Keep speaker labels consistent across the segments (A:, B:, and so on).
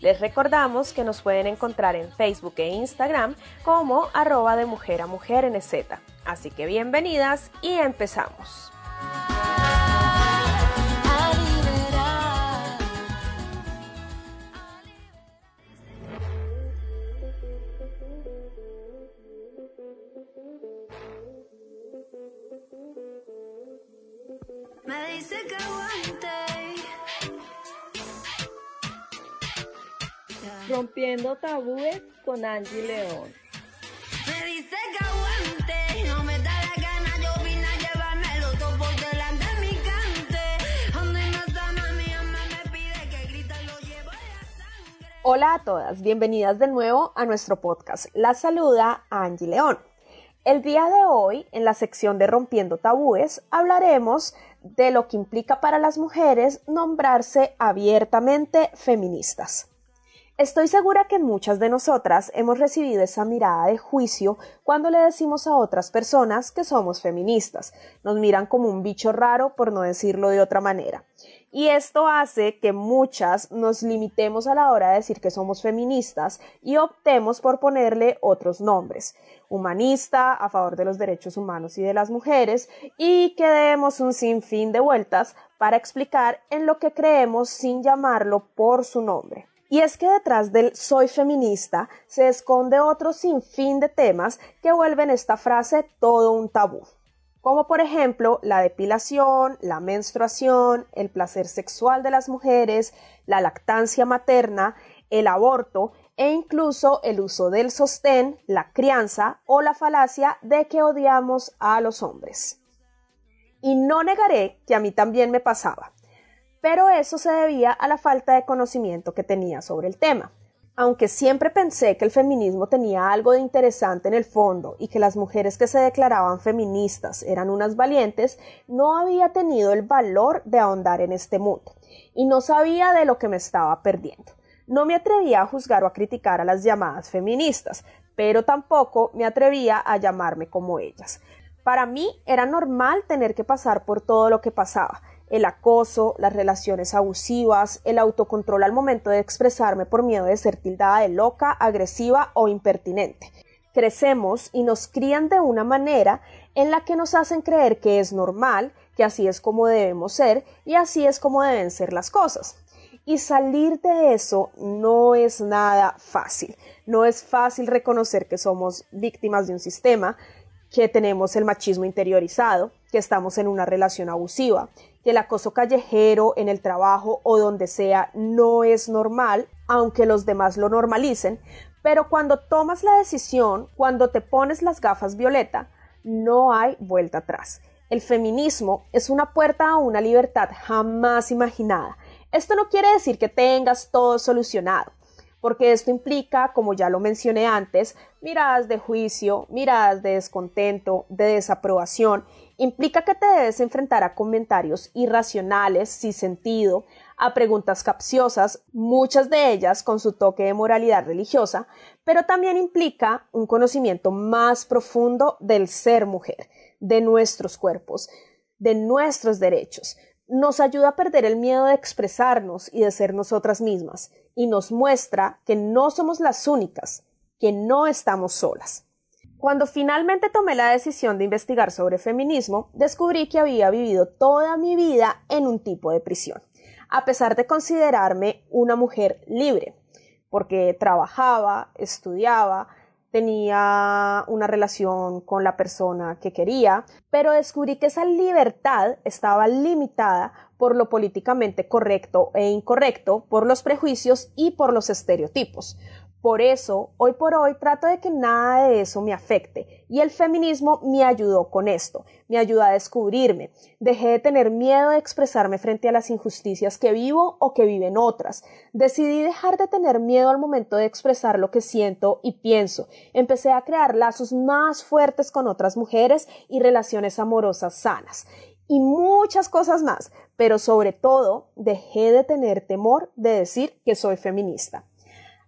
A: Les recordamos que nos pueden encontrar en Facebook e Instagram como arroba de mujer a mujer NZ. Así que bienvenidas y empezamos.
B: Rompiendo tabúes con Angie León.
C: Me dice que aguante. No me da la gana, yo vine a llevármelo todo por delante de mi cante. Donde no está mami, mamá me pide que grita lo llevo en la sangre.
A: Hola a todas, bienvenidas de nuevo a nuestro podcast. La saluda Angie León. El día de hoy, en la sección de Rompiendo Tabúes, hablaremos de lo que implica para las mujeres nombrarse abiertamente feministas. Estoy segura que muchas de nosotras hemos recibido esa mirada de juicio cuando le decimos a otras personas que somos feministas. Nos miran como un bicho raro, por no decirlo de otra manera. Y esto hace que muchas nos limitemos a la hora de decir que somos feministas y optemos por ponerle otros nombres. Humanista, a favor de los derechos humanos y de las mujeres, y que demos un sinfín de vueltas para explicar en lo que creemos sin llamarlo por su nombre. Y es que detrás del soy feminista se esconde otro sinfín de temas que vuelven esta frase todo un tabú como por ejemplo la depilación, la menstruación, el placer sexual de las mujeres, la lactancia materna, el aborto e incluso el uso del sostén, la crianza o la falacia de que odiamos a los hombres. Y no negaré que a mí también me pasaba, pero eso se debía a la falta de conocimiento que tenía sobre el tema. Aunque siempre pensé que el feminismo tenía algo de interesante en el fondo y que las mujeres que se declaraban feministas eran unas valientes, no había tenido el valor de ahondar en este mundo y no sabía de lo que me estaba perdiendo. No me atrevía a juzgar o a criticar a las llamadas feministas, pero tampoco me atrevía a llamarme como ellas. Para mí era normal tener que pasar por todo lo que pasaba, el acoso, las relaciones abusivas, el autocontrol al momento de expresarme por miedo de ser tildada de loca, agresiva o impertinente. Crecemos y nos crían de una manera en la que nos hacen creer que es normal, que así es como debemos ser y así es como deben ser las cosas. Y salir de eso no es nada fácil. No es fácil reconocer que somos víctimas de un sistema, que tenemos el machismo interiorizado, que estamos en una relación abusiva, que el acoso callejero en el trabajo o donde sea no es normal, aunque los demás lo normalicen, pero cuando tomas la decisión, cuando te pones las gafas violeta, no hay vuelta atrás. El feminismo es una puerta a una libertad jamás imaginada. Esto no quiere decir que tengas todo solucionado, porque esto implica, como ya lo mencioné antes, miradas de juicio, miradas de descontento, de desaprobación, implica que te debes enfrentar a comentarios irracionales, sin sentido, a preguntas capciosas, muchas de ellas con su toque de moralidad religiosa, pero también implica un conocimiento más profundo del ser mujer, de nuestros cuerpos, de nuestros derechos. Nos ayuda a perder el miedo de expresarnos y de ser nosotras mismas, y nos muestra que no somos las únicas, que no estamos solas. Cuando finalmente tomé la decisión de investigar sobre feminismo, descubrí que había vivido toda mi vida en un tipo de prisión a pesar de considerarme una mujer libre, porque trabajaba, estudiaba, tenía una relación con la persona que quería, pero descubrí que esa libertad estaba limitada por lo políticamente correcto e incorrecto, por los prejuicios y por los estereotipos. Por eso, hoy por hoy trato de que nada de eso me afecte y el feminismo me ayudó con esto, me ayudó a descubrirme. Dejé de tener miedo de expresarme frente a las injusticias que vivo o que viven otras. Decidí dejar de tener miedo al momento de expresar lo que siento y pienso. Empecé a crear lazos más fuertes con otras mujeres y relaciones amorosas sanas y muchas cosas más, pero sobre todo dejé de tener temor de decir que soy feminista.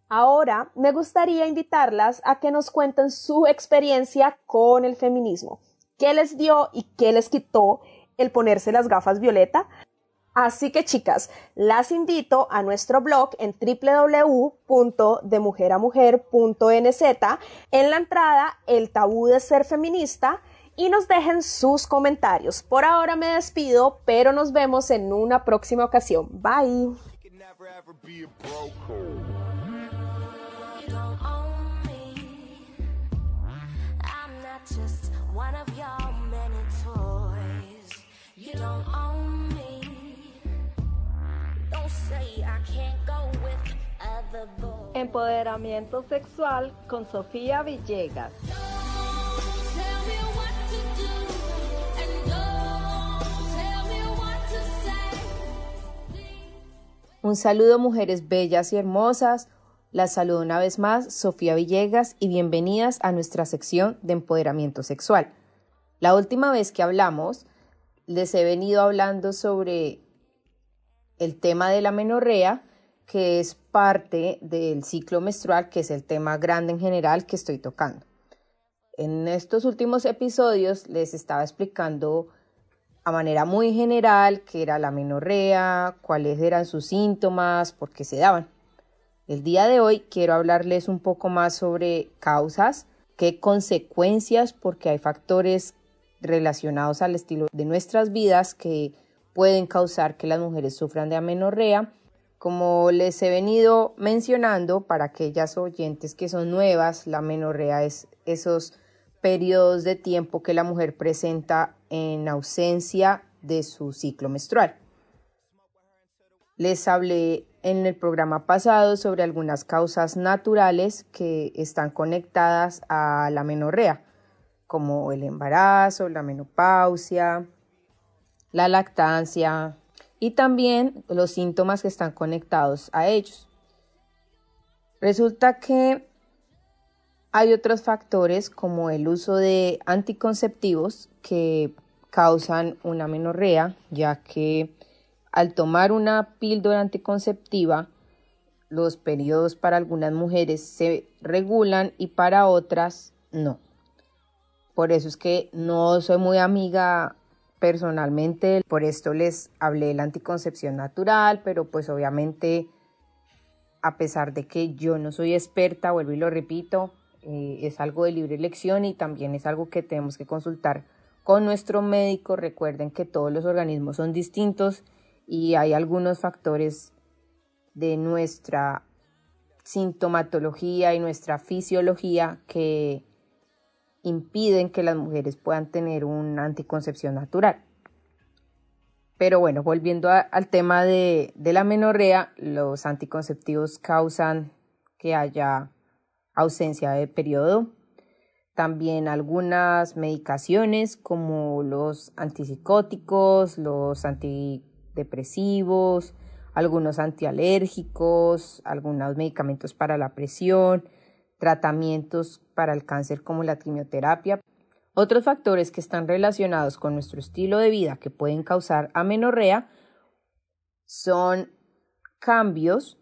A: Ahora me gustaría invitarlas a que nos cuenten su experiencia con el feminismo. ¿Qué les dio y qué les quitó el ponerse las gafas violeta? Así que chicas, las invito a nuestro blog en www.demujeramujer.nz, en la entrada El tabú de ser feminista y nos dejen sus comentarios. Por ahora me despido, pero nos vemos en una próxima ocasión. Bye.
C: Just one of your many toys. You don't own me. Don't say I can't go with other boys.
D: Empoderamiento sexual con Sofía Villegas. Un saludo mujeres bellas y hermosas. Las saludo una vez más Sofía Villegas y bienvenidas a nuestra sección de empoderamiento sexual. La última vez que hablamos les he venido hablando sobre el tema de la menorrea, que es parte del ciclo menstrual, que es el tema grande en general que estoy tocando. En estos últimos episodios les estaba explicando a manera muy general qué era la menorrea, cuáles eran sus síntomas, por qué se daban. El día de hoy quiero hablarles un poco más sobre causas, qué consecuencias, porque hay factores relacionados al estilo de nuestras vidas que pueden causar que las mujeres sufran de amenorrea. Como les he venido mencionando, para aquellas oyentes que son nuevas, la amenorrea es esos periodos de tiempo que la mujer presenta en ausencia de su ciclo menstrual. Les hablé en el programa pasado sobre algunas causas naturales que están conectadas a la menorrea, como el embarazo, la menopausia, la lactancia y también los síntomas que están conectados a ellos. Resulta que hay otros factores como el uso de anticonceptivos que causan una menorrea, ya que al tomar una píldora anticonceptiva, los periodos para algunas mujeres se regulan y para otras no. Por eso es que no soy muy amiga personalmente, por esto les hablé de la anticoncepción natural, pero pues obviamente a pesar de que yo no soy experta, vuelvo y lo repito, eh, es algo de libre elección y también es algo que tenemos que consultar con nuestro médico. Recuerden que todos los organismos son distintos y hay algunos factores de nuestra sintomatología y nuestra fisiología que impiden que las mujeres puedan tener una anticoncepción natural. Pero bueno, volviendo al tema de, de la menorrea, los anticonceptivos causan que haya ausencia de periodo. También algunas medicaciones como los antipsicóticos, los antidepresivos, algunos antialérgicos, algunos medicamentos para la presión, tratamientos para el cáncer como la quimioterapia. Otros factores que están relacionados con nuestro estilo de vida que pueden causar amenorrea son cambios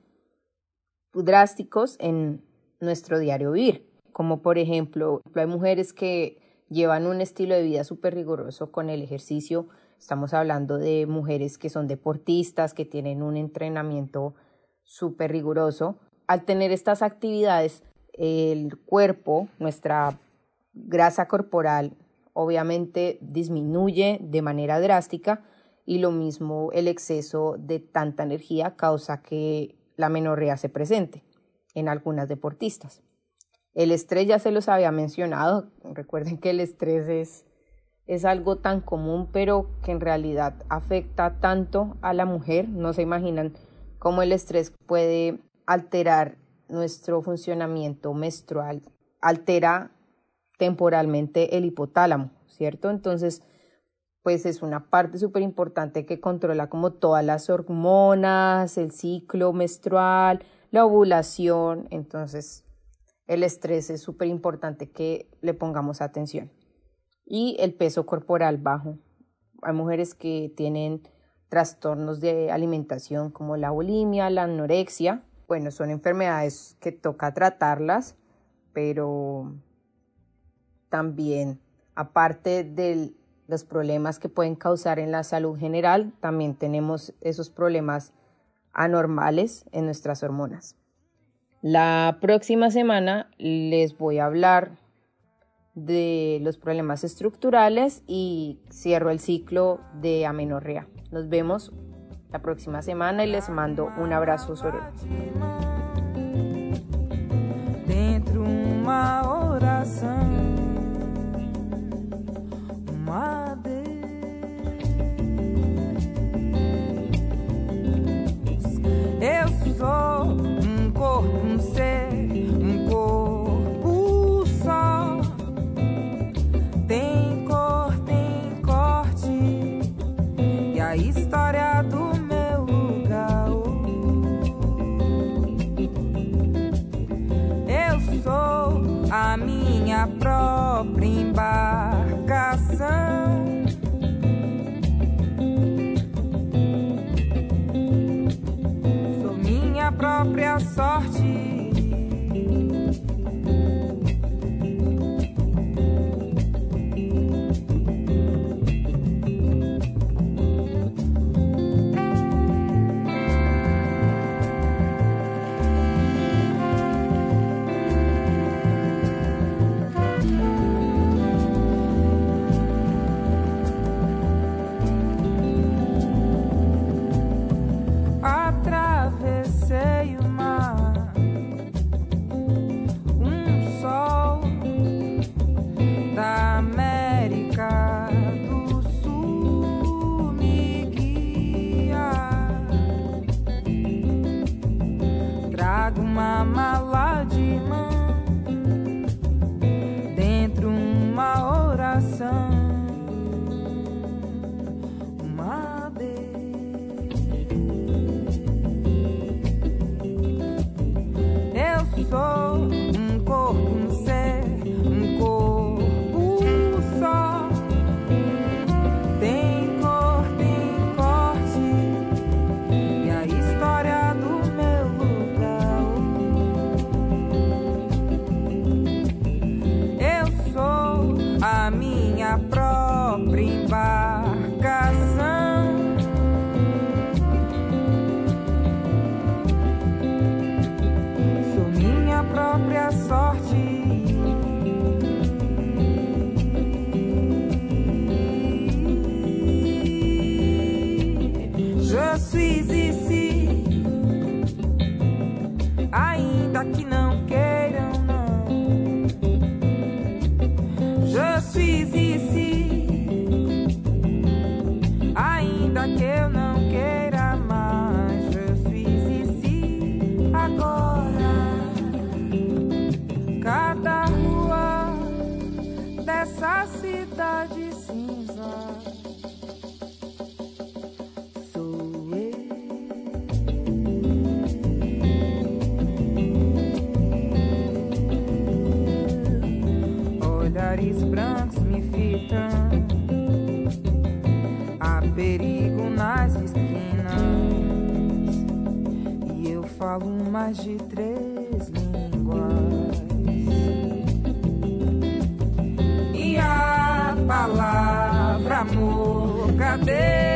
D: drásticos en nuestro diario vivir, como por ejemplo, hay mujeres que llevan un estilo de vida súper riguroso con el ejercicio, estamos hablando de mujeres que son deportistas, que tienen un entrenamiento súper riguroso. Al tener estas actividades, el cuerpo, nuestra grasa corporal, obviamente disminuye de manera drástica y lo mismo el exceso de tanta energía causa que la menorrea se presente en algunas deportistas. El estrés ya se los había mencionado, recuerden que el estrés es, es algo tan común pero que en realidad afecta tanto a la mujer, no se imaginan cómo el estrés puede alterar nuestro funcionamiento menstrual, altera temporalmente el hipotálamo, ¿cierto? Entonces, pues es una parte súper importante que controla como todas las hormonas, el ciclo menstrual, la ovulación, entonces el estrés es súper importante que le pongamos atención. Y el peso corporal bajo. Hay mujeres que tienen trastornos de alimentación como la bulimia, la anorexia. Bueno, son enfermedades que toca tratarlas, pero también, aparte de los problemas que pueden causar en la salud general, también tenemos esos problemas anormales en nuestras hormonas. La próxima semana les voy a hablar de los problemas estructurales y cierro el ciclo de amenorrea. Nos vemos la próxima semana y les mando un abrazo
E: oração, sorte. posso existir, ainda que não queira. Mais de três línguas. E a palavra amor, cadê?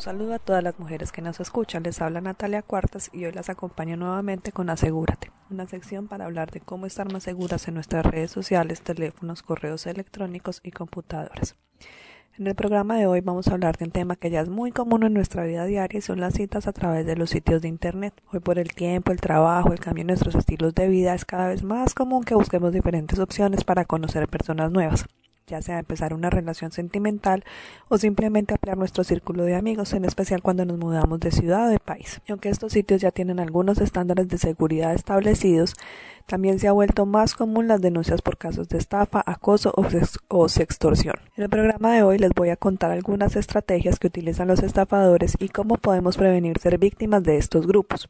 F: Un saludo a todas las mujeres que nos escuchan. Les habla Natalia Cuartas y hoy las acompaño nuevamente con Asegúrate, una sección para hablar de cómo estar más seguras en nuestras redes sociales, teléfonos, correos electrónicos y computadoras. En el programa de hoy vamos a hablar de un tema que ya es muy común en nuestra vida diaria y son las citas a través de los sitios de Internet. Hoy por el tiempo, el trabajo, el cambio en nuestros estilos de vida es cada vez más común que busquemos diferentes opciones para conocer personas nuevas ya sea empezar una relación sentimental o simplemente ampliar nuestro círculo de amigos, en especial cuando nos mudamos de ciudad o de país. Aunque estos sitios ya tienen algunos estándares de seguridad establecidos, también se ha vuelto más común las denuncias por casos de estafa, acoso o sextorsión. En el programa de hoy les voy a contar algunas estrategias que utilizan los estafadores y cómo podemos prevenir ser víctimas de estos grupos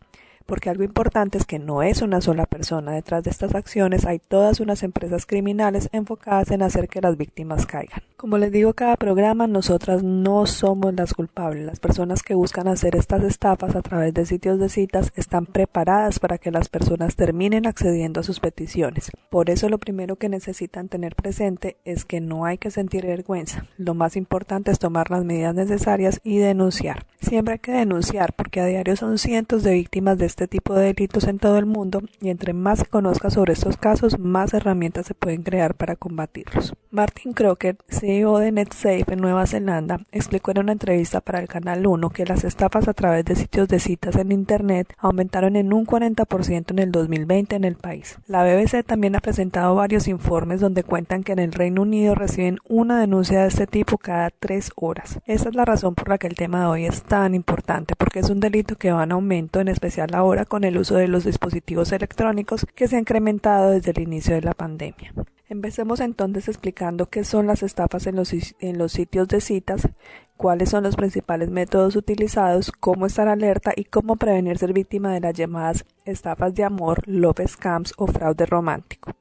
F: porque algo importante es que no es una sola persona. Detrás de estas acciones hay todas unas empresas criminales enfocadas en hacer que las víctimas caigan. Como les digo cada programa, nosotras no somos las culpables. Las personas que buscan hacer estas estafas a través de sitios de citas están preparadas para que las personas terminen accediendo a sus peticiones. Por eso lo primero que necesitan tener presente es que no hay que sentir vergüenza. Lo más importante es tomar las medidas necesarias y denunciar. Siempre hay que denunciar porque a diario son cientos de víctimas de este tipo de delitos en todo el mundo y entre más se conozca sobre estos casos, más herramientas se pueden crear para combatirlos. Martin Crocker, CEO de NetSafe en Nueva Zelanda, explicó en una entrevista para el Canal 1 que las estafas a través de sitios de citas en Internet aumentaron en un 40% en el 2020 en el país. La BBC también ha presentado varios informes donde cuentan que en el Reino Unido reciben una denuncia de este tipo cada tres horas. Esta es la razón por la que el tema de hoy es tan importante, porque es un delito que va en aumento, en especial ahora con el uso de los dispositivos electrónicos que se ha incrementado desde el inicio de la pandemia. Empecemos entonces explicando qué son las estafas en los, en los sitios de citas, cuáles son los principales métodos utilizados, cómo estar alerta y cómo prevenir ser víctima de las llamadas estafas de amor, love scams o fraude romántico.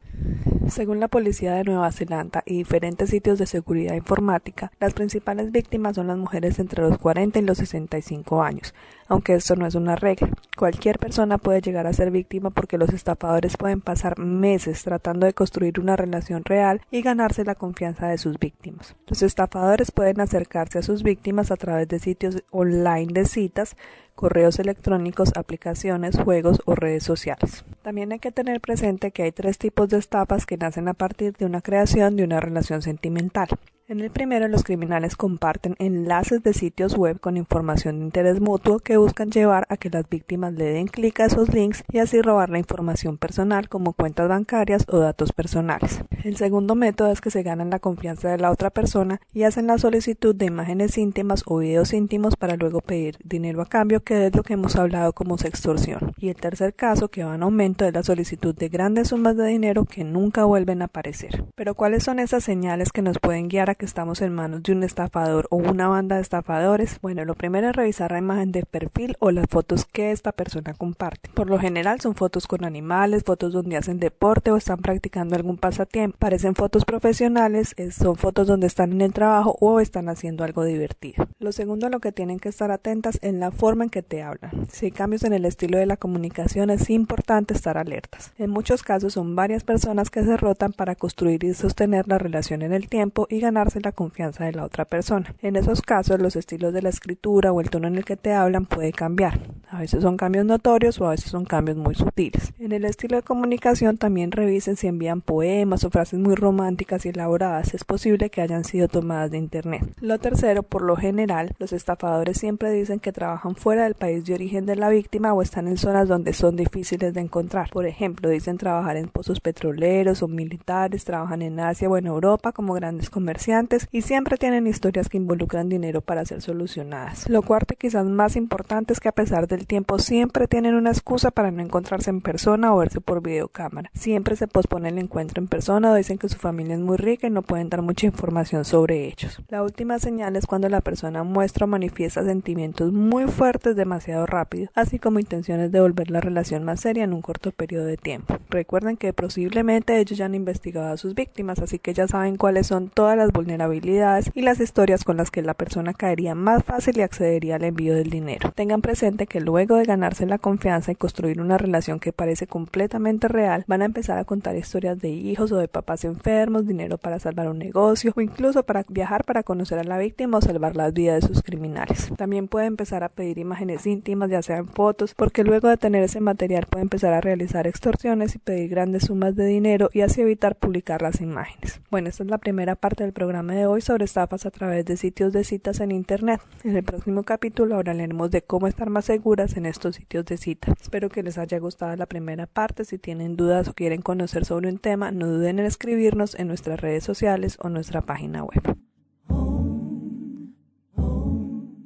F: Según la policía de Nueva Zelanda y diferentes sitios de seguridad informática, las principales víctimas son las mujeres entre los 40 y los 65 años, aunque esto no es una regla. Cualquier persona puede llegar a ser víctima porque los estafadores pueden pasar meses tratando de construir una relación real y ganarse la confianza de sus víctimas. Los estafadores pueden acercarse a sus víctimas a través de sitios online de citas, correos electrónicos, aplicaciones, juegos o redes sociales. También hay que tener presente que hay tres tipos de estafas que nacen a partir de una creación de una relación sentimental. En el primero, los criminales comparten enlaces de sitios web con información de interés mutuo que buscan llevar a que las víctimas le den clic a esos links y así robar la información personal como cuentas bancarias o datos personales. El segundo método es que se ganan la confianza de la otra persona y hacen la solicitud de imágenes íntimas o videos íntimos para luego pedir dinero a cambio, que es lo que hemos hablado como sextorsión. Y el tercer caso, que va en aumento, es la solicitud de grandes sumas de dinero que nunca vuelven a aparecer. Pero ¿cuáles son esas señales que nos pueden guiar a que estamos en manos de un estafador o una banda de estafadores? Bueno, lo primero es revisar la imagen de perfil o las fotos que esta persona comparte. Por lo general son fotos con animales, fotos donde hacen deporte o están practicando algún pasatiempo. Parecen fotos profesionales, son fotos donde están en el trabajo o están haciendo algo divertido. Lo segundo a lo que tienen que estar atentas es la forma en que te hablan. Si hay cambios en el estilo de la comunicación es importante estar alertas. En muchos casos son varias personas que se rotan para construir y sostener la relación en el tiempo y la confianza de la otra persona. En esos casos los estilos de la escritura o el tono en el que te hablan puede cambiar. A veces son cambios notorios o a veces son cambios muy sutiles. En el estilo de comunicación también revisen si envían poemas o frases muy románticas y elaboradas. Es posible que hayan sido tomadas de internet. Lo tercero, por lo general, los estafadores siempre dicen que trabajan fuera del país de origen de la víctima o están en zonas donde son difíciles de encontrar. Por ejemplo, dicen trabajar en pozos petroleros o militares, trabajan en Asia o en Europa como grandes comerciantes y siempre tienen historias que involucran dinero para ser solucionadas. Lo cuarto quizás más importante es que a pesar del tiempo siempre tienen una excusa para no encontrarse en persona o verse por videocámara. Siempre se pospone el encuentro en persona o dicen que su familia es muy rica y no pueden dar mucha información sobre ellos. La última señal es cuando la persona muestra o manifiesta sentimientos muy fuertes demasiado rápido, así como intenciones de volver la relación más seria en un corto periodo de tiempo. Recuerden que posiblemente ellos ya han investigado a sus víctimas, así que ya saben cuáles son todas las vulnerabilidades y las historias con las que la persona caería más fácil y accedería al envío del dinero. Tengan presente que luego de ganarse la confianza y construir una relación que parece completamente real, van a empezar a contar historias de hijos o de papás enfermos, dinero para salvar un negocio o incluso para viajar para conocer a la víctima o salvar las vidas de sus criminales. También puede empezar a pedir imágenes íntimas, ya sean fotos, porque luego de tener ese material puede empezar a realizar extorsiones y pedir grandes sumas de dinero y así evitar publicar las imágenes. Bueno, esta es la primera parte del programa de hoy sobre estafas a través de sitios de citas en internet. En el próximo capítulo hablaremos de cómo estar más seguras en estos sitios de cita. Espero que les haya gustado la primera parte. Si tienen dudas o quieren conocer sobre un tema, no duden en escribirnos en nuestras redes sociales o nuestra página web.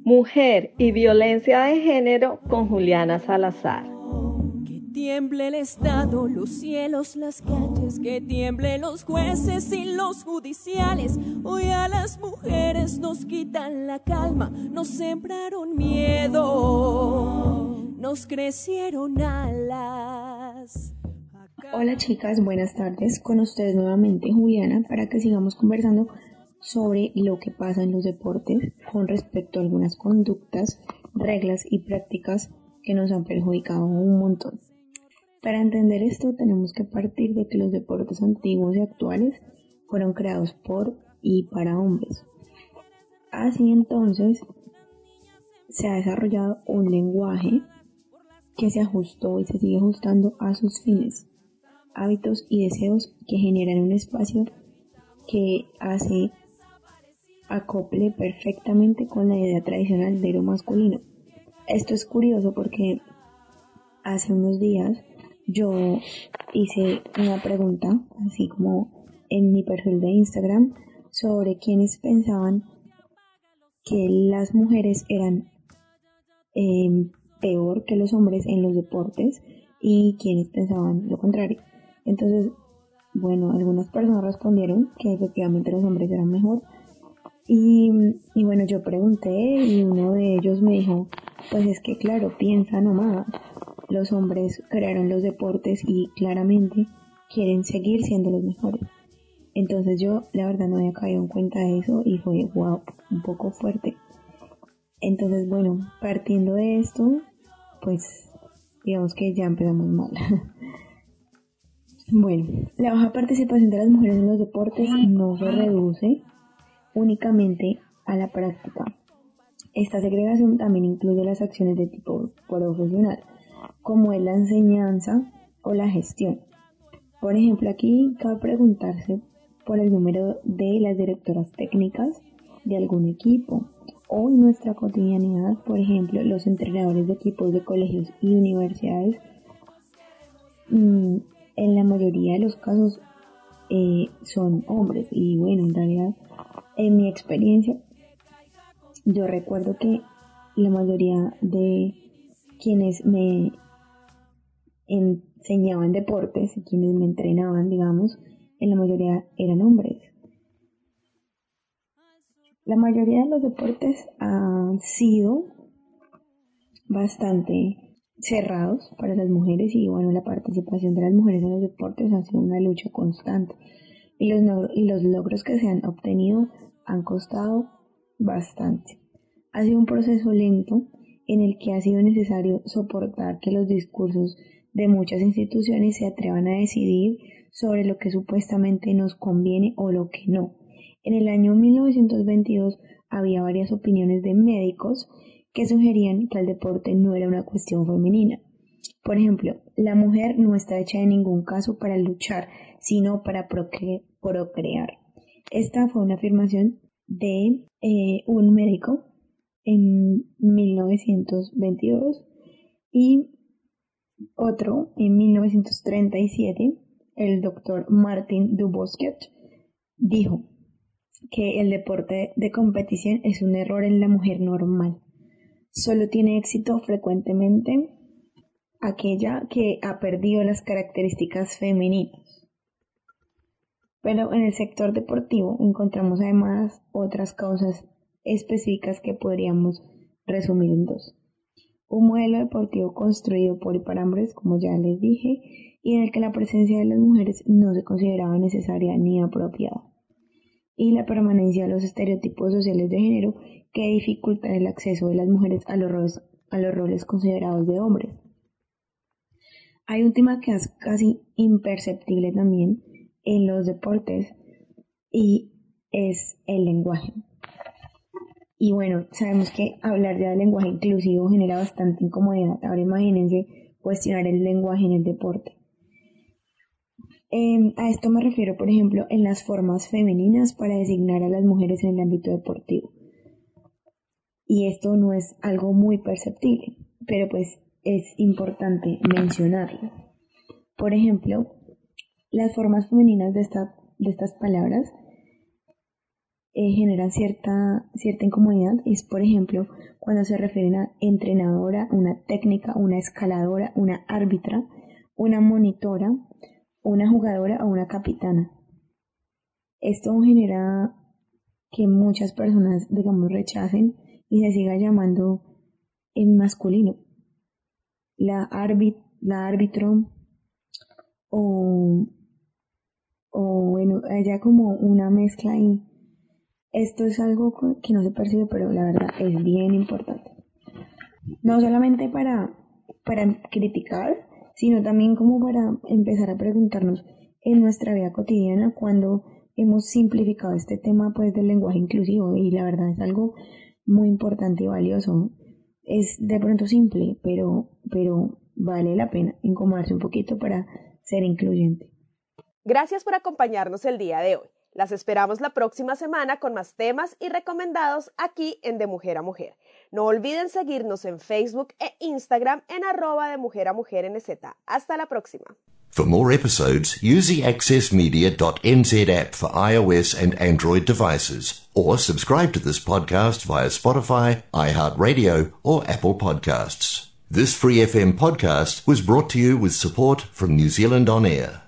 G: Mujer y violencia de género con Juliana Salazar.
H: tiemble el Estado, los cielos, las calles, que tiemble los jueces y los judiciales. Hoy a las mujeres nos quitan la calma, nos sembraron miedo, nos crecieron alas.
I: Hola chicas, buenas tardes. Con ustedes nuevamente Juliana para que sigamos conversando sobre lo que pasa en los deportes con respecto a algunas conductas, reglas y prácticas que nos han perjudicado un montón. Para entender esto tenemos que partir de que los deportes antiguos y actuales fueron creados por y para hombres. Así entonces se ha desarrollado un lenguaje que se ajustó y se sigue ajustando a sus fines, hábitos y deseos que generan un espacio que hace acople perfectamente con la idea tradicional de lo masculino. Esto es curioso porque hace unos días yo hice una pregunta, así como en mi perfil de Instagram, sobre quienes pensaban que las mujeres eran eh, peor que los hombres en los deportes y quienes pensaban lo contrario. Entonces, bueno, algunas personas respondieron que efectivamente los hombres eran mejor. Y, y bueno, yo pregunté y uno de ellos me dijo, pues es que claro, piensa nomás, los hombres crearon los deportes y claramente quieren seguir siendo los mejores. Entonces yo la verdad no había caído en cuenta de eso y fue wow, un poco fuerte. Entonces bueno, partiendo de esto, pues digamos que ya empezamos mal. bueno, la baja participación de las mujeres en los deportes no se reduce únicamente a la práctica. Esta segregación también incluye las acciones de tipo profesional, como es la enseñanza o la gestión. Por ejemplo, aquí cabe preguntarse por el número de las directoras técnicas de algún equipo en nuestra cotidianidad, por ejemplo, los entrenadores de equipos de colegios y universidades, mm, en la mayoría de los casos eh, son hombres y bueno, en realidad, en mi experiencia, yo recuerdo que la mayoría de quienes me enseñaban deportes, quienes me entrenaban, digamos, en la mayoría eran hombres. La mayoría de los deportes han sido bastante cerrados para las mujeres y bueno, la participación de las mujeres en los deportes ha sido una lucha constante y los, y los logros que se han obtenido han costado bastante. Ha sido un proceso lento en el que ha sido necesario soportar que los discursos de muchas instituciones se atrevan a decidir sobre lo que supuestamente nos conviene o lo que no en el año 1922 había varias opiniones de médicos que sugerían que el deporte no era una cuestión femenina. Por ejemplo, la mujer no está hecha en ningún caso para luchar, sino para procrear. Esta fue una afirmación de eh, un médico en 1922 y otro en 1937, el doctor Martin Dubosquet, dijo que el deporte de competición es un error en la mujer normal. Solo tiene éxito frecuentemente aquella que ha perdido las características femeninas. Pero en el sector deportivo encontramos además otras causas específicas que podríamos resumir en dos. Un modelo deportivo construido por y para hombres, como ya les dije, y en el que la presencia de las mujeres no se consideraba necesaria ni apropiada y la permanencia de los estereotipos sociales de género que dificultan el acceso de las mujeres a los roles, a los roles considerados de hombres. Hay un tema que es casi imperceptible también en los deportes y es el lenguaje. Y bueno, sabemos que hablar ya del lenguaje inclusivo genera bastante incomodidad. Ahora imagínense cuestionar el lenguaje en el deporte. Em, a esto me refiero, por ejemplo, en las formas femeninas para designar a las mujeres en el ámbito deportivo. Y esto no es algo muy perceptible, pero pues es importante mencionarlo. Por ejemplo, las formas femeninas de, de estas palabras eh, generan cierta, cierta incomodidad. Es, por ejemplo, cuando se refieren a entrenadora, una técnica, una escaladora, una árbitra, una monitora, una jugadora o una capitana. Esto genera que muchas personas, digamos, rechacen y se siga llamando en masculino. La, la árbitro o, o bueno, haya como una mezcla y esto es algo que no se percibe, pero la verdad es bien importante. No solamente para, para criticar, sino también como para empezar a preguntarnos en nuestra vida cotidiana cuando hemos simplificado este tema pues del lenguaje inclusivo y la verdad es algo muy importante y valioso. Es de pronto simple, pero, pero vale la pena incomodarse un poquito para ser incluyente.
A: Gracias por acompañarnos el día de hoy. Las esperamos la próxima semana con más temas y recomendados aquí en De Mujer a Mujer. No olviden seguirnos en Facebook e Instagram en arroba de mujer a mujer NZ. Hasta la próxima.
J: For more episodes, use the accessmedia.nz app for iOS and Android devices, or subscribe to this podcast via Spotify, iHeartRadio, or Apple Podcasts. This Free FM podcast was brought to you with support from New Zealand On Air.